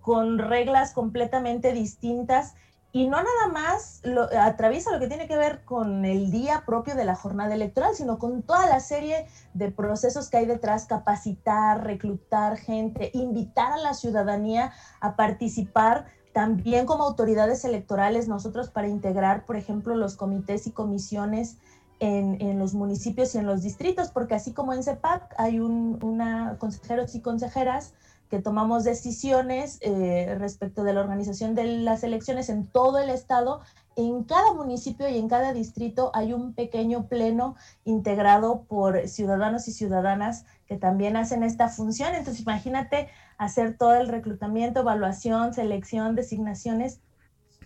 con reglas completamente distintas y no nada más lo, atraviesa lo que tiene que ver con el día propio de la jornada electoral, sino con toda la serie de procesos que hay detrás, capacitar, reclutar gente, invitar a la ciudadanía a participar también como autoridades electorales nosotros para integrar, por ejemplo, los comités y comisiones en, los municipios y en los distritos, porque así como en CEPAC hay un, una consejeros y consejeras que tomamos decisiones eh, respecto de la organización de las elecciones en todo el estado, en cada municipio y en cada distrito hay un pequeño pleno integrado por ciudadanos y ciudadanas que también hacen esta función. Entonces imagínate hacer todo el reclutamiento, evaluación, selección, designaciones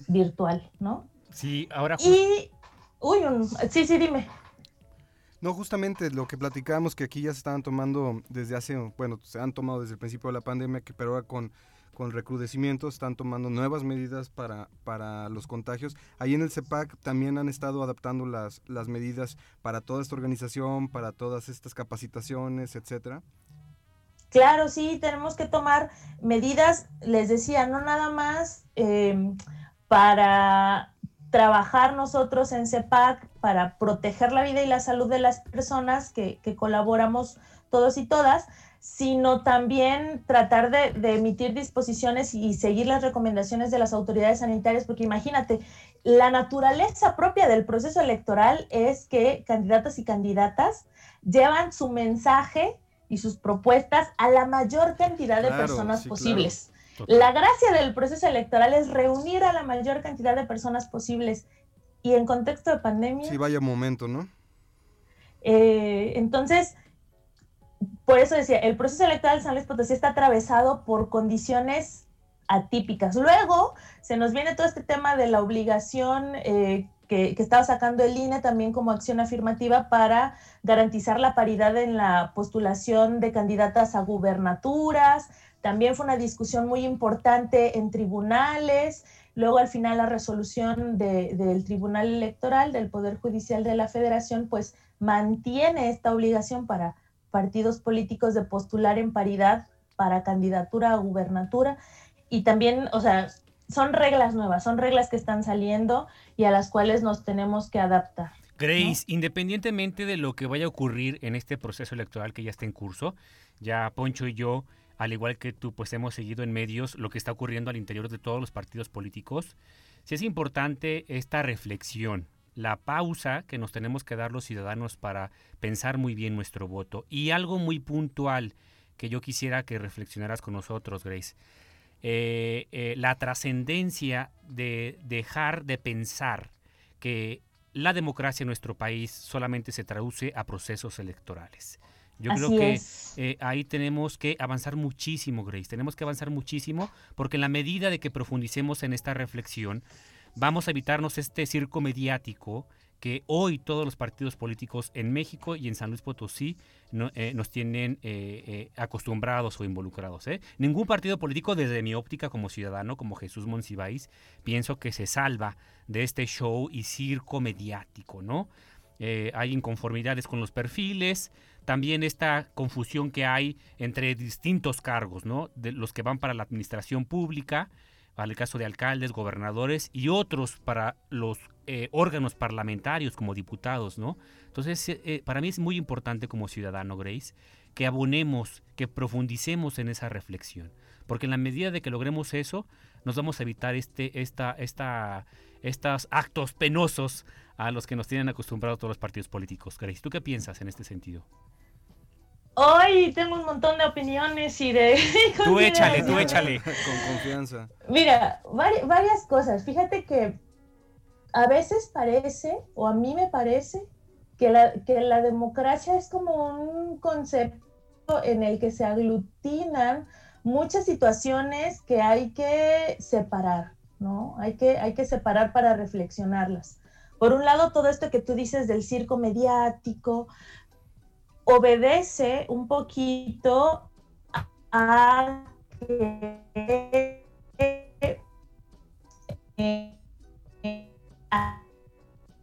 virtual, ¿no? Sí, ahora... Y... Uy, sí, sí, dime. No, justamente lo que platicábamos que aquí ya se estaban tomando desde hace, bueno, se han tomado desde el principio de la pandemia, que pero ahora con, con recrudecimiento están tomando nuevas medidas para, para los contagios. Ahí en el CEPAC también han estado adaptando las, las medidas para toda esta organización, para todas estas capacitaciones, etcétera. Claro, sí, tenemos que tomar medidas, les decía, no nada más em, para trabajar nosotros en CEPAC, para proteger la vida y la salud de las personas que, colaboramos todos y todas, sino también tratar de, de, emitir disposiciones y seguir las recomendaciones de las autoridades sanitarias, porque imagínate, la naturaleza propia del proceso electoral es que candidatos y candidatas llevan su mensaje y sus propuestas a la mayor cantidad de personas posibles. La gracia del proceso electoral es reunir a la mayor cantidad de personas posibles. Y en contexto de pandemia... Sí, vaya momento, ¿no? Eh, entonces, por eso decía, el proceso electoral de San Luis Potosí está atravesado por condiciones atípicas. Luego se nos viene todo este tema de la obligación eh, que, estaba sacando el INE también como acción afirmativa para garantizar la paridad en la postulación de candidatas a gubernaturas. También fue una discusión muy importante en tribunales. Luego, al final, la resolución del Tribunal Electoral del Poder Judicial de la Federación, pues mantiene esta obligación para partidos políticos de postular en paridad para candidatura a gubernatura. Y también, o sea, son reglas nuevas, son reglas que están saliendo y a las cuales nos tenemos que adaptar. Grace, independientemente de lo que vaya a ocurrir en este proceso electoral que ya está en curso, ya Poncho y yo, al igual que tú, pues hemos seguido en medios lo que está ocurriendo al interior de todos los partidos políticos. Sí es importante esta reflexión, la pausa que nos tenemos que dar los ciudadanos para pensar muy bien nuestro voto. Y algo muy puntual que yo quisiera que reflexionaras con nosotros, Grace. Eh, eh, la trascendencia de dejar de pensar que la democracia en nuestro país solamente se traduce a procesos electorales. Yo creo que eh, ahí tenemos que avanzar muchísimo, Grace. Tenemos que avanzar muchísimo porque en la medida de que profundicemos en esta reflexión, vamos a evitarnos este circo mediático que hoy todos los partidos políticos en México y en San Luis Potosí eh, nos tienen eh, eh, acostumbrados o involucrados. Ningún partido político, desde mi óptica como ciudadano, como Jesús Monsiváis, pienso que se salva de este show y circo mediático, ¿no? hay inconformidades con los perfiles, también esta confusión que hay entre distintos cargos, ¿no? De los que van para la administración pública, para el caso de alcaldes, gobernadores y otros para los eh, órganos parlamentarios como diputados, ¿no? Entonces, eh, eh, para mí es muy importante como ciudadano, Grace, que abonemos, que profundicemos en esa reflexión, porque en la medida de que logremos eso, nos vamos a evitar este, esta, esta, estos actos penosos a los que nos tienen acostumbrados todos los partidos políticos. Grace, ¿tú qué piensas en este sentido? Hoy tengo un montón de opiniones y de... [LAUGHS] tú échale, tú [LAUGHS] échale. Con confianza. Mira, varias cosas. Fíjate que a veces parece, o a mí me parece, que la, que la democracia es como un concepto en el que se aglutinan muchas situaciones que hay que separar, ¿no? Hay que, hay que separar para reflexionarlas. Por un lado, todo esto que tú dices del circo mediático obedece un poquito que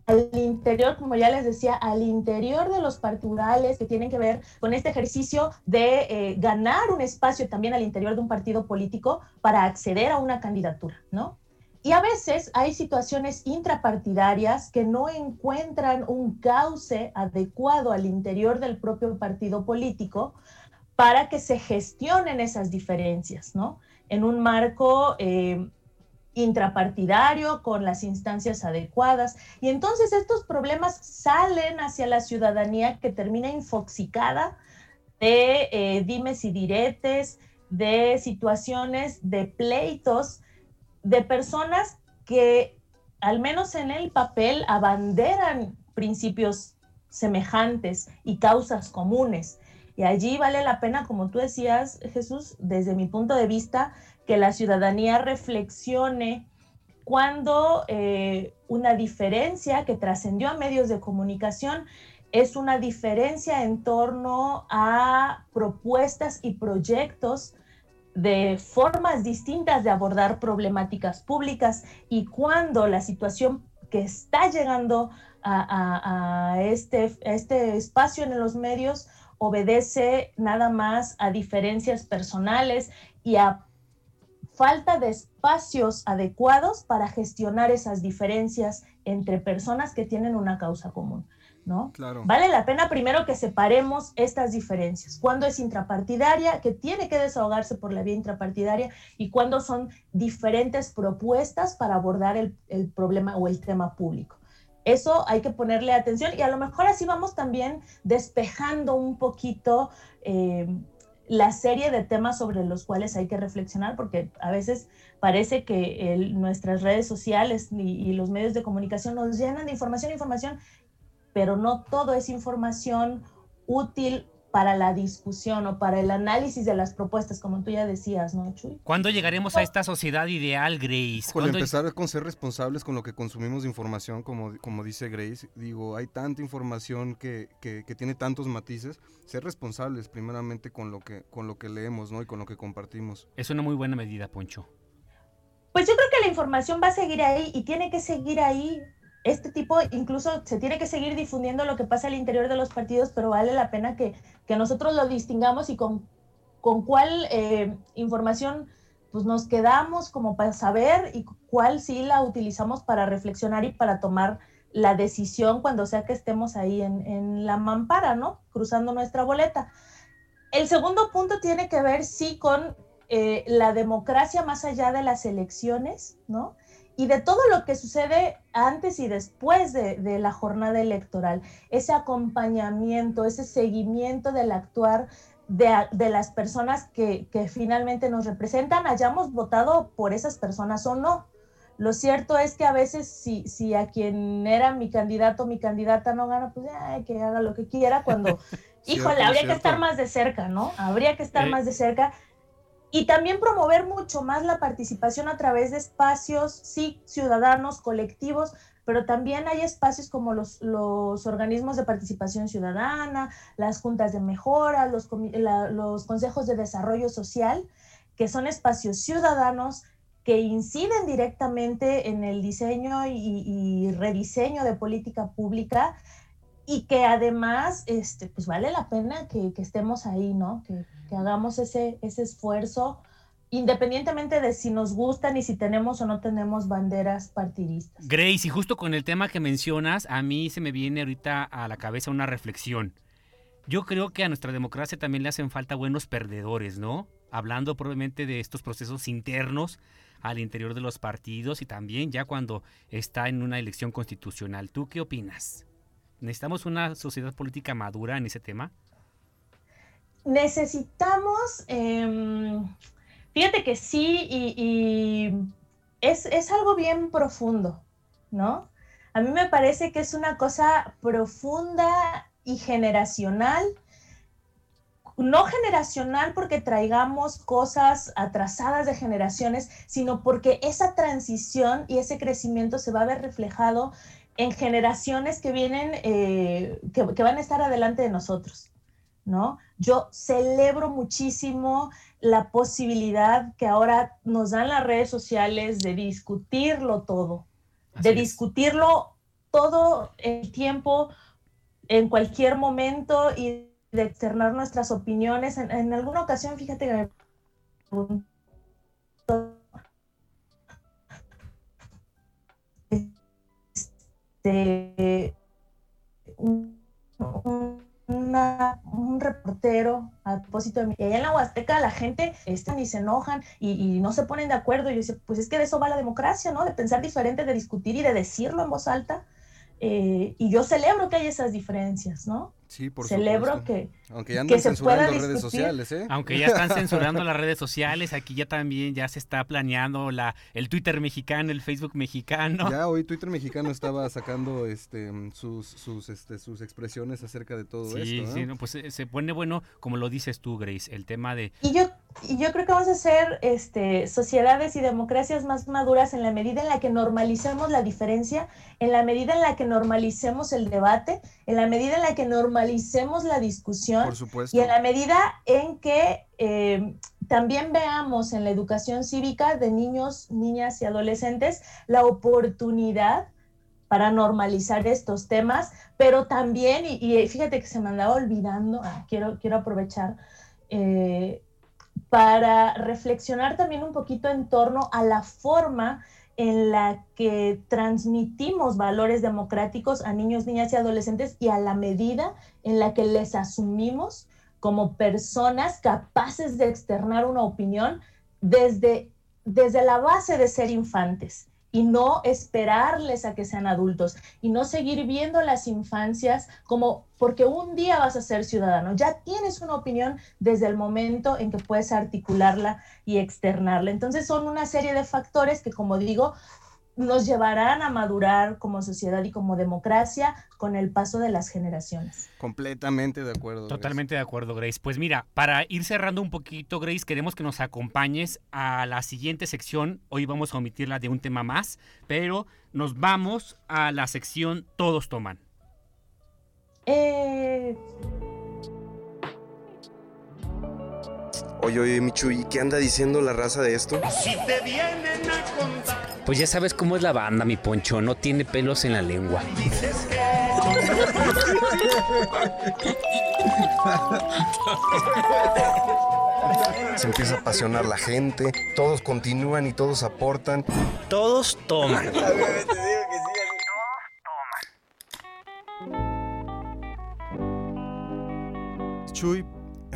al interior, como ya les decía, al interior de los particulares que tienen que ver con este ejercicio de eh, ganar un espacio también al interior de un partido político para acceder a una candidatura, ¿no? Y a veces hay situaciones intrapartidarias que no encuentran un cauce adecuado al interior del propio partido político para que se gestionen esas diferencias, ¿no? En un marco eh, intrapartidario, con las instancias adecuadas. Y entonces estos problemas salen hacia la ciudadanía que termina infoxicada de eh, dimes y diretes, de situaciones, de pleitos, de personas que al menos en el papel abanderan principios semejantes y causas comunes. Y allí vale la pena, como tú decías, Jesús, desde mi punto de vista, que la ciudadanía reflexione cuando eh, una diferencia que trascendió a medios de comunicación es una diferencia en torno a propuestas y proyectos de formas distintas de abordar problemáticas públicas y cuando la situación que está llegando a, este, este espacio en los medios obedece nada más a diferencias personales y a falta de espacios adecuados para gestionar esas diferencias entre personas que tienen una causa común. ¿No? Claro. Vale la pena primero que separemos estas diferencias. Cuando es intrapartidaria, que tiene que desahogarse por la vía intrapartidaria, y cuando son diferentes propuestas para abordar el, problema o el tema público. Eso hay que ponerle atención y a lo mejor así vamos también despejando un poquito eh, la serie de temas sobre los cuales hay que reflexionar, porque a veces parece que nuestras redes sociales y, los medios de comunicación nos llenan de información, información, pero no todo es información útil para la discusión o para el análisis de las propuestas, como tú ya decías, ¿no, Chuy? ¿Cuándo llegaremos a esta sociedad ideal, Grace? Cuando empezar con ser responsables con lo que consumimos de información, como, como dice Grace, digo, hay tanta información que, que, tiene tantos matices, ser responsables primeramente con lo que, con lo que leemos, ¿no? Y con lo que compartimos. Es una muy buena medida, Poncho. Pues yo creo que la información va a seguir ahí y tiene que seguir ahí este tipo, incluso se tiene que seguir difundiendo lo que pasa al interior de los partidos, pero vale la pena que, nosotros lo distingamos y con, con cuál eh, información pues nos quedamos como para saber y cuál sí la utilizamos para reflexionar y para tomar la decisión cuando sea que estemos ahí en, la mampara, ¿no? Cruzando nuestra boleta. El segundo punto tiene que ver, sí, con eh, la democracia más allá de las elecciones, ¿no? Y de todo lo que sucede antes y después de, la jornada electoral, ese acompañamiento, ese seguimiento del actuar de, las personas que, finalmente nos representan, hayamos votado por esas personas o no. Lo cierto es que a veces si, si a quien era mi candidato o mi candidata no gana, pues ya que haga lo que quiera, cuando, [LAUGHS] híjole, habría que estar más de cerca, ¿no? Habría que estar eh. más de cerca y también promover mucho más la participación a través de espacios, sí, ciudadanos, colectivos, pero también hay espacios como los, los organismos de participación ciudadana, las juntas de mejora, los, los consejos de desarrollo social, que son espacios ciudadanos que inciden directamente en el diseño y, rediseño de política pública y que además este, pues vale la pena que, estemos ahí, ¿no? Que, hagamos ese, ese esfuerzo independientemente de si nos gustan y si tenemos o no tenemos banderas partidistas. Grace, y justo con el tema que mencionas, a mí se me viene ahorita a la cabeza una reflexión. Yo creo que a nuestra democracia también le hacen falta buenos perdedores, ¿no? Hablando probablemente de estos procesos internos al interior de los partidos y también ya cuando está en una elección constitucional. ¿Tú qué opinas? ¿Necesitamos una sociedad política madura en ese tema? Necesitamos, em, fíjate que sí, y, es, es algo bien profundo, ¿no? A mí me parece que es una cosa profunda y generacional no generacional porque traigamos cosas atrasadas de generaciones, sino porque esa transición y ese crecimiento se va a ver reflejado en generaciones que vienen, eh, que, van a estar adelante de nosotros, ¿no? Yo celebro muchísimo la posibilidad que ahora nos dan las redes sociales de discutirlo todo, de discutirlo todo el tiempo, en cualquier momento y de externar nuestras opiniones. En, alguna ocasión, fíjate que me este, un, reportero a propósito de mí. Y allá en la Huasteca la gente están y se enojan y, no se ponen de acuerdo. Y yo decía, pues es que de eso va la democracia, ¿no? De pensar diferente, de discutir y de decirlo en voz alta. Eh, y yo celebro que haya esas diferencias, ¿no? Sí, por Celebro que. Aunque ya andan censurando las redes sociales, ¿eh? Aunque ya están censurando [LAUGHS] las redes sociales, aquí ya también ya se está planeando la, el Twitter mexicano, el Facebook mexicano. Ya hoy Twitter mexicano estaba sacando este sus, sus, este, sus expresiones acerca de todo esto. Sí, sí, pues se, pone bueno, como lo dices tú, Grace, el tema de. Y yo, y yo creo que vamos a ser este, sociedades y democracias más maduras en la medida en la que normalicemos la diferencia, en la medida en la que normalicemos el debate, en la medida en la que normalicemos normalicemos la discusión y en la medida en que eh, también veamos en la educación cívica de niños, niñas y adolescentes la oportunidad para normalizar estos temas, pero también, y, fíjate que se me andaba olvidando, ah, quiero, quiero aprovechar, eh, para reflexionar también un poquito en torno a la forma en la que transmitimos valores democráticos a niños, niñas y adolescentes y a la medida en la que les asumimos como personas capaces de externar una opinión desde, desde la base de ser infantes y no esperarles a que sean adultos y no seguir viendo las infancias como porque un día vas a ser ciudadano. Ya tienes una opinión desde el momento en que puedes articularla y externarla. Entonces son una serie de factores que, como digo, nos llevarán a madurar como sociedad y como democracia con el paso de las generaciones. Completamente de acuerdo. Totalmente de acuerdo, Grace. Pues mira, para ir cerrando un poquito, Grace, queremos que nos acompañes a la siguiente sección. Hoy vamos a omitirla de un tema más, pero nos vamos a la sección Todos toman. Eh... Oye, oye, Michu, ¿y qué anda diciendo la raza de esto? Si te vienen a contar. Pues ya sabes cómo es la banda, mi poncho. No tiene pelos en la lengua. Se empieza a apasionar la gente, todos continúan y todos aportan. Todos toman. [LAUGHS] Chuy,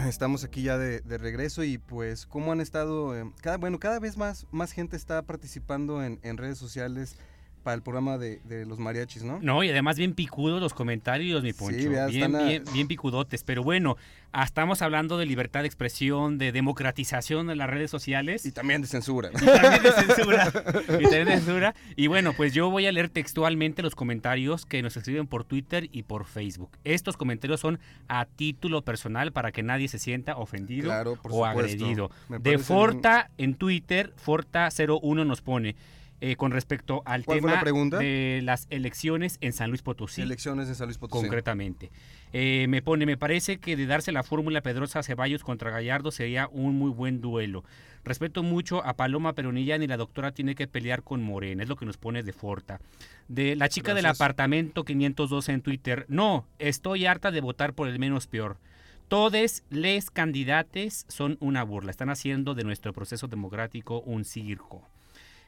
Estamos aquí ya de, regreso y pues cómo han estado, eh, cada, bueno, cada vez más, más gente está participando en, redes sociales para el programa de, de los mariachis, ¿no? No, y además bien picudos los comentarios, mi Poncho. vea, bien, a- bien, bien picudotes. Pero bueno, ah, estamos hablando de libertad de expresión, de democratización de las redes sociales. Y también de censura. Y también de censura. y también de censura. Y bueno, pues yo voy a leer textualmente los comentarios que nos escriben por Twitter y por Facebook. Estos comentarios son a título personal para que nadie se sienta ofendido Claro, por o supuesto. agredido. De Forta en Twitter, Forta01 nos pone. Eh, con respecto al ¿Cuál fue tema la de las elecciones en San Luis Potosí Elecciones en San Luis Potosí. concretamente. Eh, me pone, me parece que de darse la fórmula Pedrosa Ceballos contra Gallardo sería un muy buen duelo. Respeto mucho a Paloma Peronilla, ni la doctora tiene que pelear con Morena, es lo que nos pone de Forta. De la chica del apartamento 512 en Twitter, no, estoy harta de votar por el menos peor. Todes les candidates son una burla, están haciendo de nuestro proceso democrático un circo.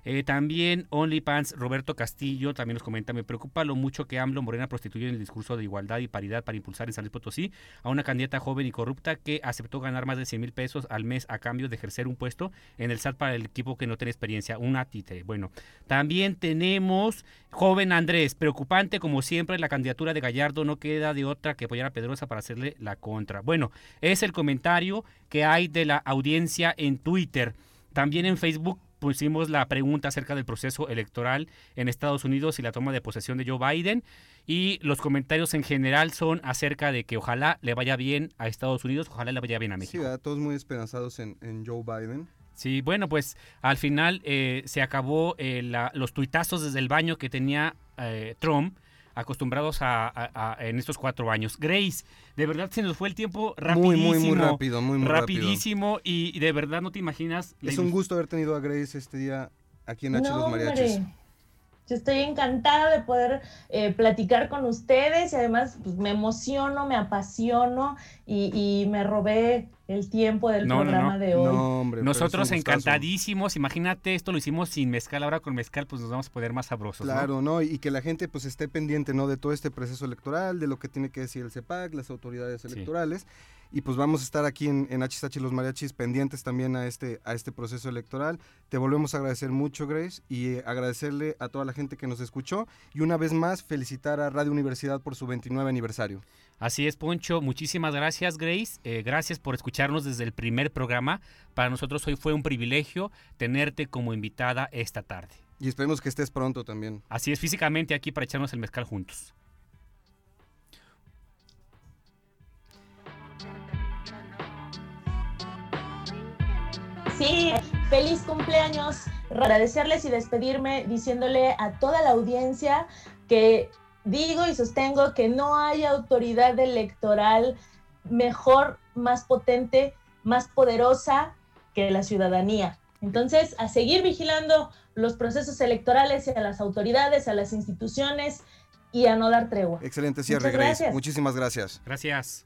Eh, también OnlyPants, Roberto Castillo también nos comenta, me preocupa lo mucho que AMLO Morena prostituye en el discurso de igualdad y paridad para impulsar en San Luis Potosí a una candidata joven y corrupta que aceptó ganar más de 100 mil pesos al mes a cambio de ejercer un puesto en el SAT para el equipo que no tiene experiencia, una títere. Bueno, también tenemos joven Andrés, preocupante como siempre la candidatura de Gallardo no queda de otra que apoyar a Pedrosa para hacerle la contra. Bueno, es el comentario que hay de la audiencia en Twitter. También en Facebook pusimos la pregunta acerca del proceso electoral en Estados Unidos y la toma de posesión de Joe Biden. Y los comentarios en general son acerca de que ojalá le vaya bien a Estados Unidos, ojalá le vaya bien a Sí, México. ¿verdad? todos muy esperanzados en, en Joe Biden. Sí, bueno, pues al final eh, se acabó eh, la- los tuitazos desde el baño que tenía eh, Trump acostumbrados a, a- a- en estos cuatro años. Grace, de verdad se nos fue el tiempo rapidísimo. Muy, muy, muy rápido, muy, muy rápido. rapidísimo y, y de verdad no te imaginas. Es un gusto haber tenido a Grace este día aquí en H No, Los Mariachis. hombre. Yo estoy encantada de poder eh, platicar con ustedes y además pues, me emociono, me apasiono y, y me robé el tiempo del No, programa no. de hoy. Hombre. Nosotros encantadísimos, imagínate, esto lo hicimos sin mezcal, ahora con mezcal pues nos vamos a poder más sabrosos. ¿no? Claro, ¿no? Y que la gente pues esté pendiente, ¿no? De todo este proceso electoral, de lo que tiene que decir el CEPAC, las autoridades Sí. Y pues vamos a estar aquí en, en HSH Los Mariachis pendientes también a este, a este proceso electoral. Te volvemos a agradecer mucho, Grace, y eh, agradecerle a toda la gente que nos escuchó. Y una vez más, felicitar a Radio Universidad por su 29 aniversario. Así es, Poncho. Muchísimas gracias, Grace. Eh, gracias por escucharnos desde el primer programa. Para nosotros hoy fue un privilegio tenerte como invitada esta tarde. Y esperemos que estés pronto también. Así es, físicamente aquí para echarnos el mezcal juntos. Sí, feliz cumpleaños. Agradecerles y despedirme diciéndole a toda la audiencia que digo y sostengo que no hay autoridad electoral mejor, más potente, más poderosa que la ciudadanía. Entonces, a seguir vigilando los procesos electorales y a las autoridades, a las instituciones y a no dar tregua. Excelente cierre, Muchas Grace. Muchísimas gracias. Gracias.